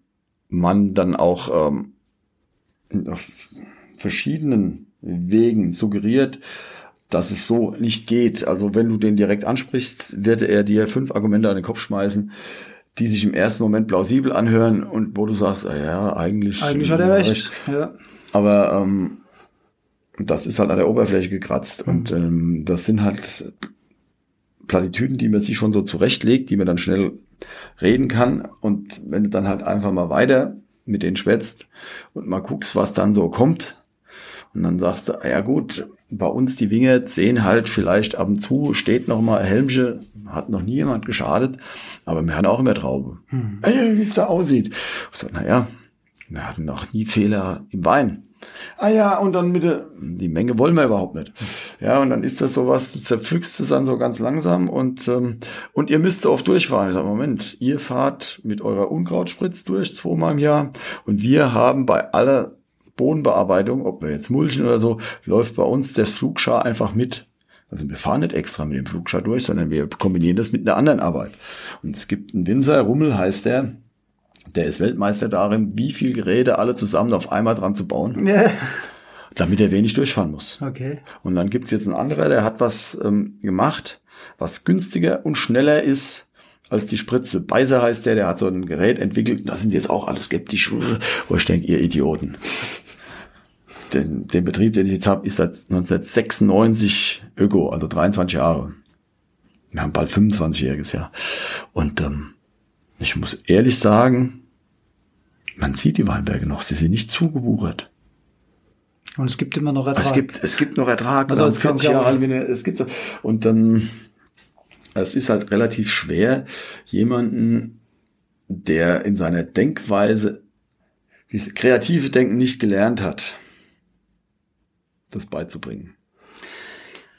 man dann auch ähm, auf verschiedenen Wegen suggeriert, dass es so nicht geht. Also wenn du den direkt ansprichst, wird er dir fünf Argumente an den Kopf schmeißen, die sich im ersten Moment plausibel anhören und wo du sagst, ah ja, eigentlich. Eigentlich hat er recht. recht. Ja. Aber ähm, das ist halt an der Oberfläche gekratzt. Mhm. Und ähm, das sind halt Plattitüden, die man sich schon so zurechtlegt, die man dann schnell reden kann. Und wenn du dann halt einfach mal weiter mit denen schwätzt und mal guckst, was dann so kommt, und dann sagst du, ah ja gut, bei uns die Winge sehen halt vielleicht ab und zu, steht noch mal Helmche, hat noch nie jemand geschadet, aber wir hatten auch immer Traube. Hm. Ey, wie es da aussieht. Ich sag, naja, wir hatten noch nie Fehler im Wein. Ah ja, und dann mit der, die Menge wollen wir überhaupt nicht. Ja, und dann ist das sowas, du zerpflückst es dann so ganz langsam und, ähm, und ihr müsst so oft durchfahren. Ich sag, Moment, ihr fahrt mit eurer Unkrautspritz durch zweimal im Jahr und wir haben bei aller Bodenbearbeitung, ob wir jetzt mulchen oder so, läuft bei uns der Flugschar einfach mit. Also wir fahren nicht extra mit dem Flugschar durch, sondern wir kombinieren das mit einer anderen Arbeit. Und es gibt einen Winzer, Rummel heißt der, der ist Weltmeister darin, wie viel Geräte alle zusammen auf einmal dran zu bauen. Ja. damit er wenig durchfahren muss. Okay. Und dann gibt's jetzt einen anderer, der hat was ähm, gemacht, was günstiger und schneller ist als die Spritze. Beiser heißt der, der hat so ein Gerät entwickelt. Da sind jetzt auch alle skeptisch, wo ich denke, ihr Idioten. Den, den Betrieb, den ich jetzt habe, ist seit 1996 Öko, also 23 Jahre. Wir haben bald 25-jähriges Jahr. Und ähm, ich muss ehrlich sagen, man sieht die Weinberge noch, sie sind nicht zugebuchert. Und es gibt immer noch Ertrag. Es gibt, es gibt noch Ertrag. Also es kann- 40 Jahre alt, es gibt so. Und dann, es ist halt relativ schwer, jemanden, der in seiner Denkweise dieses kreative Denken nicht gelernt hat, das beizubringen.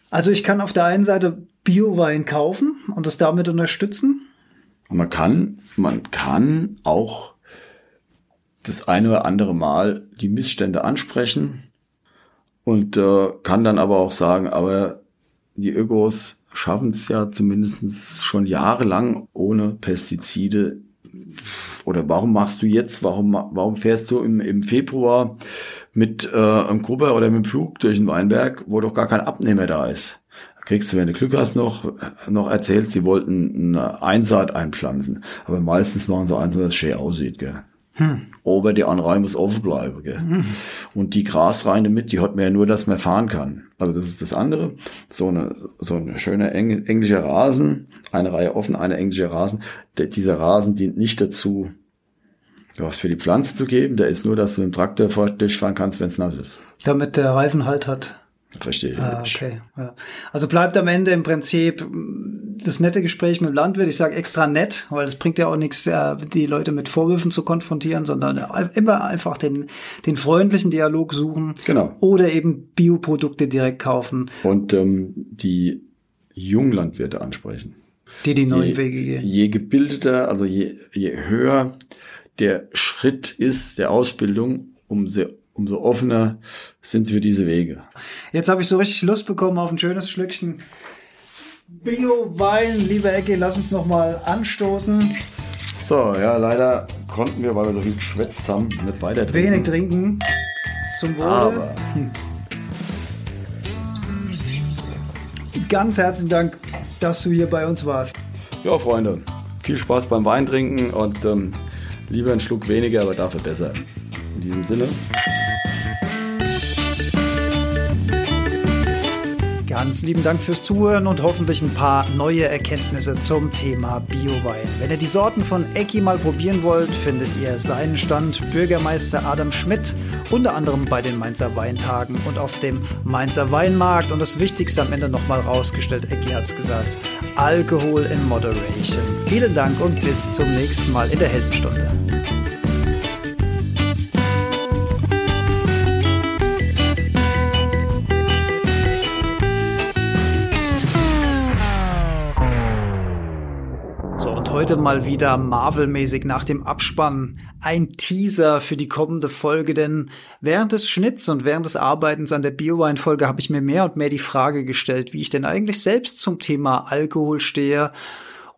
Also ich kann auf der einen Seite Biowein kaufen und das damit unterstützen. Und man kann, man kann auch das eine oder andere Mal die Missstände ansprechen und äh, kann dann aber auch sagen, aber die Ökos schaffen es ja zumindest schon jahrelang ohne Pestizide. Oder warum machst du jetzt, warum, warum fährst du im, im Februar mit äh, einem Grubber oder mit dem Flug durch den Weinberg, wo doch gar kein Abnehmer da ist? Da kriegst du, wenn du Glück hast, noch, noch erzählt, sie wollten eine Einsaat einpflanzen. Aber meistens machen sie eins, was schön aussieht, gell. Aber die Anreihe muss offen bleiben, gell. Und die Grasreine mit, die hat man ja nur, dass man fahren kann. Also das ist das andere. So eine, so eine schöne eng, englische Rasen, eine Reihe offen, eine englische Rasen. Der, dieser Rasen dient nicht dazu, was für die Pflanze zu geben. Der ist nur, dass du mit dem Traktor vor- durchfahren kannst, wenn es nass ist. Damit der Reifen halt hat. Verstehe ich Ah, okay. Ja. Also bleibt am Ende im Prinzip das nette Gespräch mit dem Landwirt. Ich sage extra nett, weil es bringt ja auch nichts, äh, die Leute mit Vorwürfen zu konfrontieren, sondern immer einfach den, den freundlichen Dialog suchen. Genau. Oder eben Bioprodukte direkt kaufen, Und ähm, die Junglandwirte ansprechen. die die neuen je, Wege gehen. je gebildeter, also je, je höher der Schritt ist der Ausbildung, umso, umso offener sind sie für diese Wege. Jetzt habe ich so richtig Lust bekommen auf ein schönes Schlückchen Bio-Wein. Lieber Ecke, lass uns noch mal anstoßen. So, ja, leider konnten wir, weil wir so viel geschwätzt haben, nicht weiter trinken. Wenig trinken. Zum Wohle. Aber Ganz herzlichen Dank, dass du hier bei uns warst. ja, Freunde, viel Spaß beim Weintrinken und ähm, lieber einen Schluck weniger, aber dafür besser. In diesem Sinne, Ganz lieben Dank fürs Zuhören und hoffentlich ein paar neue Erkenntnisse zum Thema Biowein. Wenn ihr die Sorten von Ecki mal probieren wollt, findet ihr seinen Stand Bürgermeister Adam Schmidt, unter anderem bei den Mainzer Weintagen und auf dem Mainzer Weinmarkt. Und das Wichtigste am Ende nochmal rausgestellt, Ecki hat's gesagt, Alkohol in Moderation. Vielen Dank und bis zum nächsten Mal in der Heldenstunde. Heute mal wieder Marvel-mäßig nach dem Abspann. Ein Teaser für die kommende Folge, denn während des Schnitts und während des Arbeitens an der Biowine-Folge habe ich mir mehr und mehr die Frage gestellt, wie ich denn eigentlich selbst zum Thema Alkohol stehe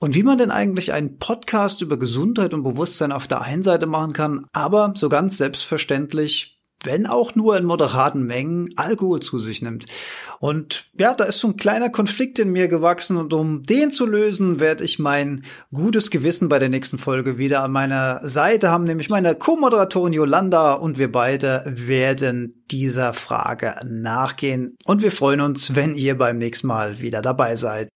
und wie man denn eigentlich einen Podcast über Gesundheit und Bewusstsein auf der einen Seite machen kann, aber so ganz selbstverständlich wenn auch nur in moderaten Mengen, Alkohol zu sich nimmt. Und ja, da ist so ein kleiner Konflikt in mir gewachsen und um den zu lösen, werde ich mein gutes Gewissen bei der nächsten Folge wieder an meiner Seite haben, nämlich meine Co-Moderatorin Yolanda und wir beide werden dieser Frage nachgehen. Und wir freuen uns, wenn ihr beim nächsten Mal wieder dabei seid.